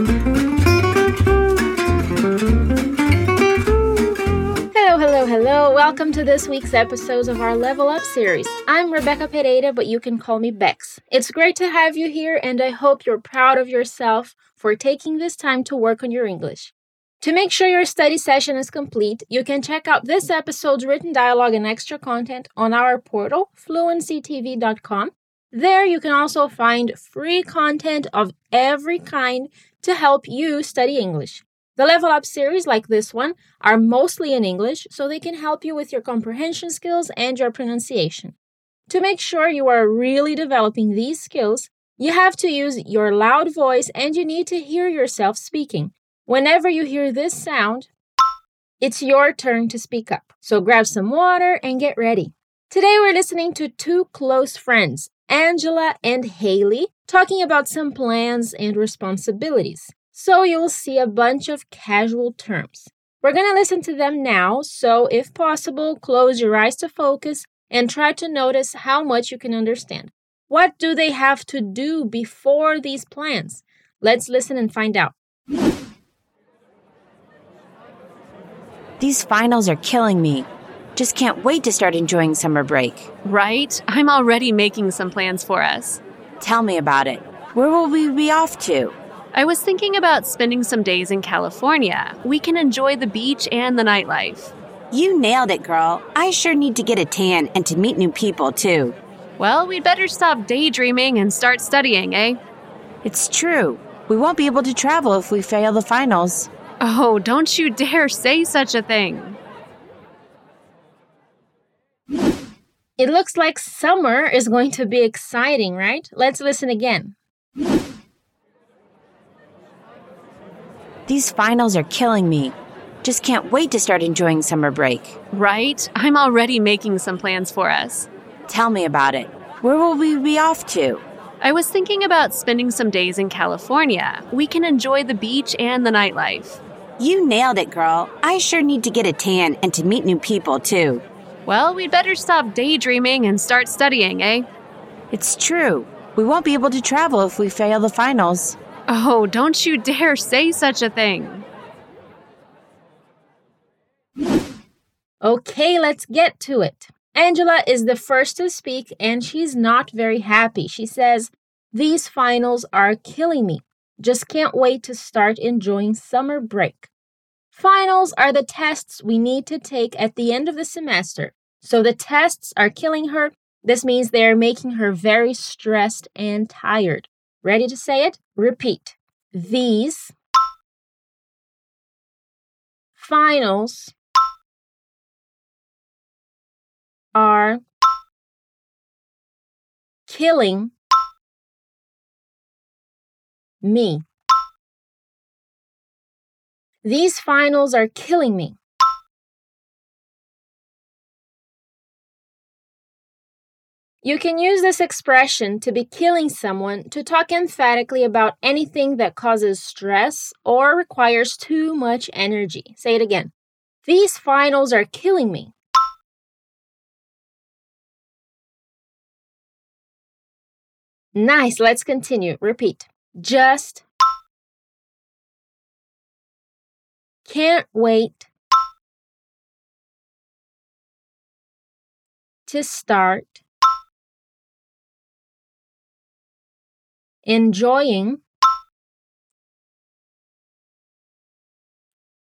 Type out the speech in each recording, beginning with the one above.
Hello, hello, hello. Welcome to this week's episodes of our Level Up series. I'm Rebecca Pereira, but you can call me Bex. It's great to have you here, and I hope you're proud of yourself for taking this time to work on your English. To make sure your study session is complete, you can check out this episode's written dialogue and extra content on our portal, fluencytv.com. There you can also find free content of every kind to help you study English. The Level Up series, like this one, are mostly in English, so they can help you with your comprehension skills and your pronunciation. To make sure you are really developing these skills, you have to use your loud voice and you need to hear yourself speaking. Whenever you hear this sound, it's your turn to speak up. So grab some water and get ready. Today we're listening to two close friends, Angela and Haley, talking about some plans and responsibilities so you'll see a bunch of casual terms. We're going to listen to them now, so if possible, close your eyes to focus and try to notice how much you can understand. What do they have to do before these plans? Let's listen and find out. These finals are killing me. Just can't wait to start enjoying summer break. Right? I'm already making some plans for us. Tell me about it. Where will we be off to? I was thinking about spending some days in California. We can enjoy the beach and the nightlife. You nailed it, girl. I sure need to get a tan and to meet new people, too. Well, we'd better stop daydreaming and start studying, eh? It's true. We won't be able to travel if we fail the finals. Oh, don't you dare say such a thing. It looks like summer is going to be exciting, right? Let's listen again. These finals are killing me. Just can't wait to start enjoying summer break. Right? I'm already making some plans for us. Tell me about it. Where will we be off to? I was thinking about spending some days in California. We can enjoy the beach and the nightlife. You nailed it, girl. I sure need to get a tan and to meet new people, too. Well, we'd better stop daydreaming and start studying, eh? It's true. We won't be able to travel if we fail the finals. Oh, don't you dare say such a thing. Okay, let's get to it. Angela is the first to speak and she's not very happy. She says, These finals are killing me. Just can't wait to start enjoying summer break. Finals are the tests we need to take at the end of the semester. So the tests are killing her. This means they're making her very stressed and tired. Ready to say it? Repeat. These finals are killing me. These finals are killing me. You can use this expression to be killing someone to talk emphatically about anything that causes stress or requires too much energy. Say it again. These finals are killing me. Nice, let's continue. Repeat. Just can't wait to start enjoying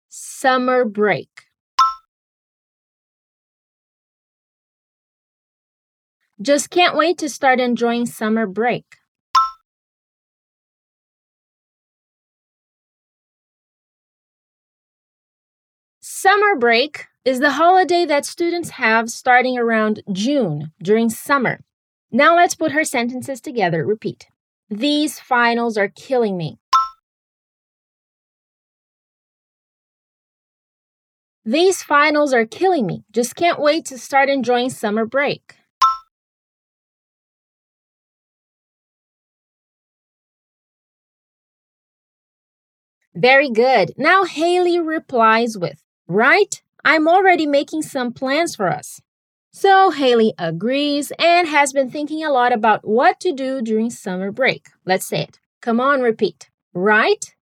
summer break. Just can't wait to start enjoying summer break. Summer break is the holiday that students have starting around June during summer. Now let's put her sentences together. Repeat. These finals are killing me. These finals are killing me. Just can't wait to start enjoying summer break. Very good. Now Haley replies with, Right? I'm already making some plans for us. So Haley agrees and has been thinking a lot about what to do during summer break. Let's say it. Come on, repeat. Right?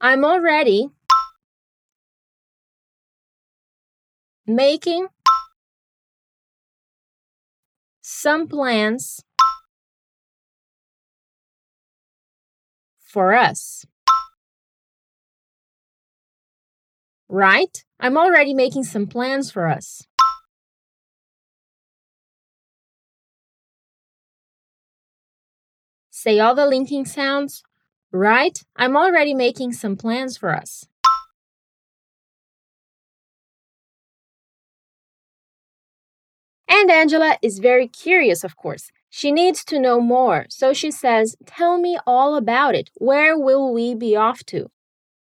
I'm already making some plans for us. Right? I'm already making some plans for us. Say all the linking sounds. Right? I'm already making some plans for us. And Angela is very curious, of course. She needs to know more, so she says, Tell me all about it. Where will we be off to?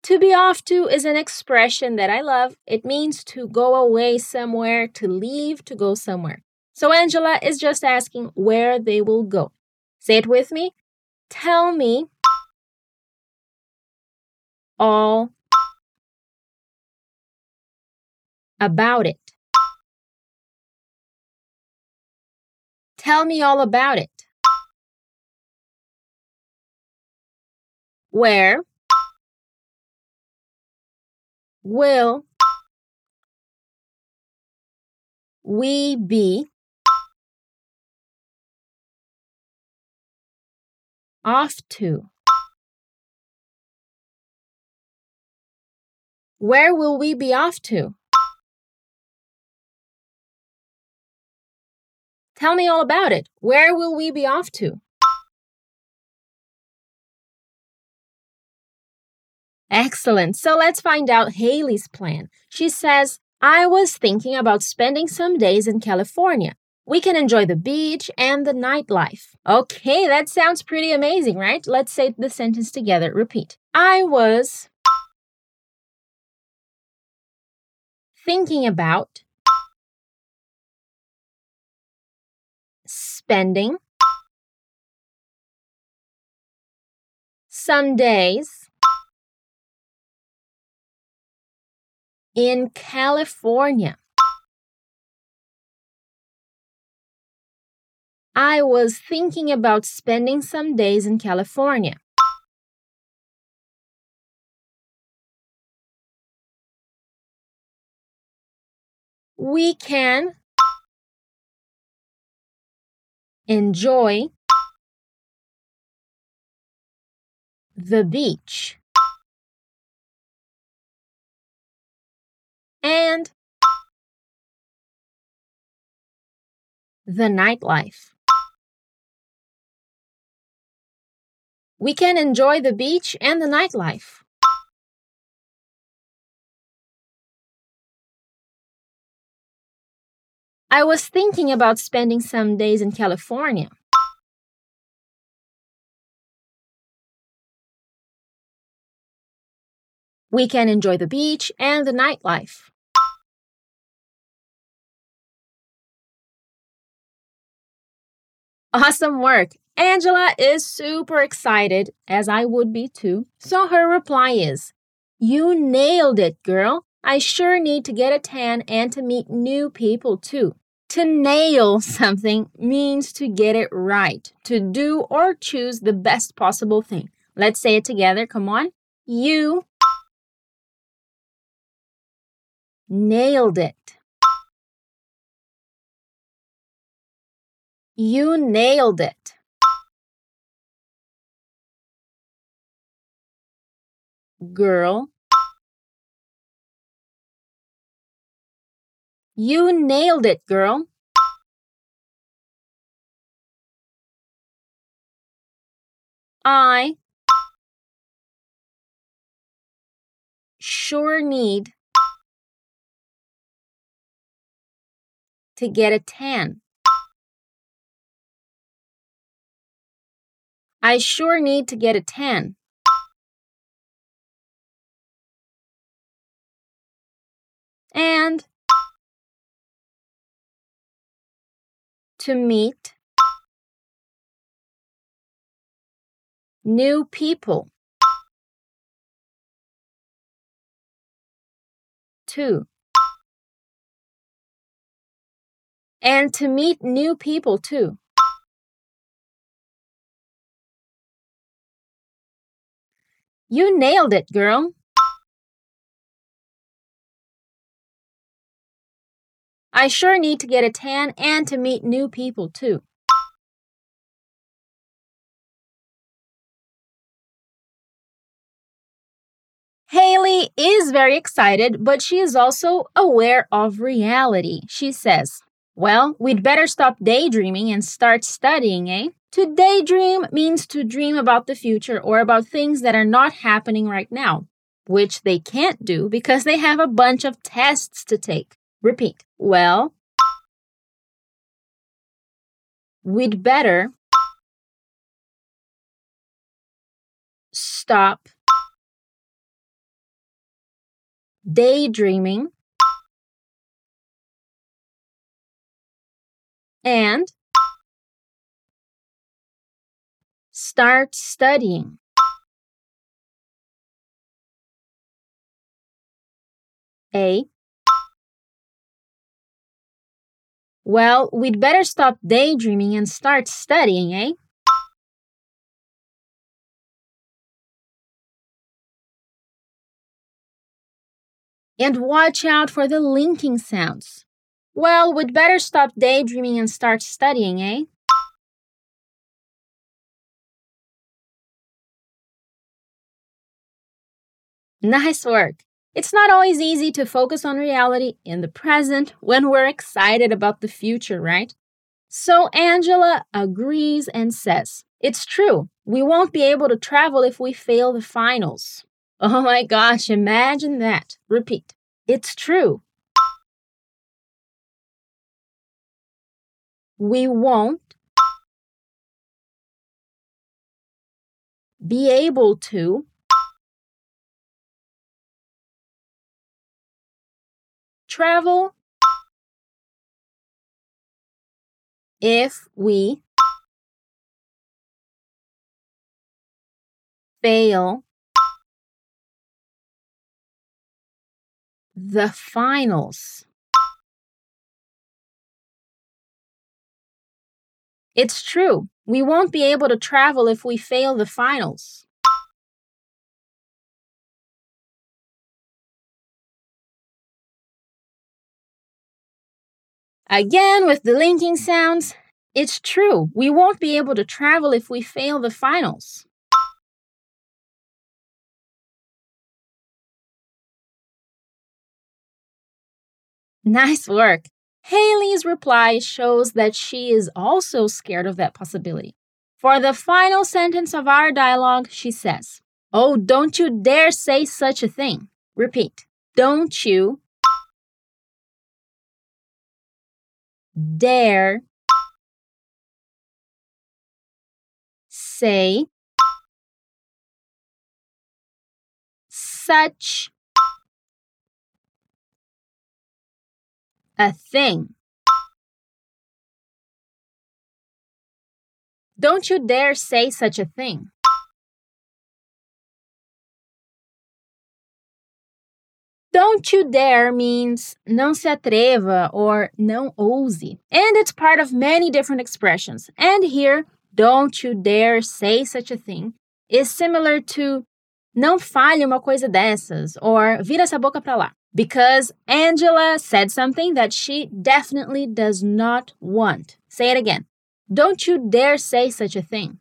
To be off to is an expression that I love. It means to go away somewhere, to leave, to go somewhere. So Angela is just asking where they will go. Say it with me. Tell me all about it. Tell me all about it. Where will we be off to? Where will we be off to? Tell me all about it. Where will we be off to? Excellent. So let's find out Haley's plan. She says, I was thinking about spending some days in California. We can enjoy the beach and the nightlife. Okay, that sounds pretty amazing, right? Let's say the sentence together. Repeat. I was thinking about spending some days in California. I was thinking about spending some days in California. We can enjoy the beach and the nightlife. We can enjoy the beach and the nightlife. I was thinking about spending some days in California. We can enjoy the beach and the nightlife. Awesome work! Angela is super excited, as I would be too. So her reply is You nailed it, girl. I sure need to get a tan and to meet new people too. To nail something means to get it right, to do or choose the best possible thing. Let's say it together. Come on. You nailed it. You nailed it. Girl. You nailed it, girl. I sure need to get a tan. I sure need to get a tan. And to meet new people. Too. And to meet new people too. You nailed it, girl. I sure need to get a tan and to meet new people too. Haley is very excited, but she is also aware of reality. She says, Well, we'd better stop daydreaming and start studying, eh? To daydream means to dream about the future or about things that are not happening right now, which they can't do because they have a bunch of tests to take. Repeat. Well, we'd better stop daydreaming and start studying. A. Well, we'd better stop daydreaming and start studying, eh? And watch out for the linking sounds. Well, we'd better stop daydreaming and start studying, eh? Nice work. It's not always easy to focus on reality in the present when we're excited about the future, right? So Angela agrees and says, It's true. We won't be able to travel if we fail the finals. Oh my gosh, imagine that. Repeat. It's true. We won't be able to travel if we fail the finals. It's true. We won't be able to travel if we fail the finals. Again, with the linking sounds, it's true. We won't be able to travel if we fail the finals. Nice work. Haley's reply shows that she is also scared of that possibility. For the final sentence of our dialogue, she says, Oh, don't you dare say such a thing. Repeat. Don't you dare say such a thing. Don't you dare say such a thing. Don't you dare means não se atreva or não ouse, and it's part of many different expressions. And here, don't you dare say such a thing is similar to não fale uma coisa dessas or vira essa boca pra lá. Because Angela said something that she definitely does not want. Say it again. Don't you dare say such a thing.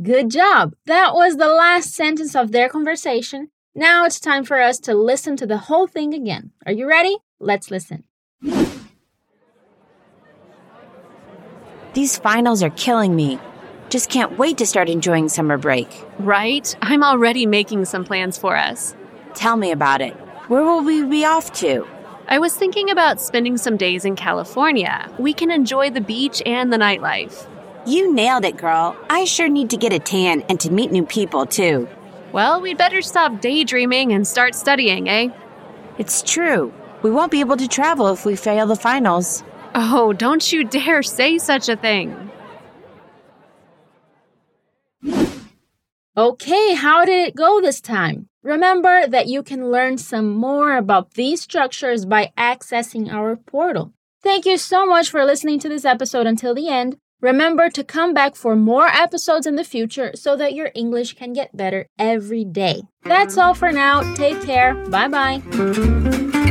Good job! That was the last sentence of their conversation. Now it's time for us to listen to the whole thing again. Are you ready? Let's listen. These finals are killing me. Just can't wait to start enjoying summer break. Right? I'm already making some plans for us. Tell me about it. Where will we be off to? I was thinking about spending some days in California. We can enjoy the beach and the nightlife. You nailed it, girl. I sure need to get a tan and to meet new people, too. Well, we'd better stop daydreaming and start studying, eh? It's true. We won't be able to travel if we fail the finals. Oh, don't you dare say such a thing. Okay, how did it go this time? Remember that you can learn some more about these structures by accessing our portal. Thank you so much for listening to this episode until the end. Remember to come back for more episodes in the future so that your English can get better every day. That's all for now. Take care. Bye bye.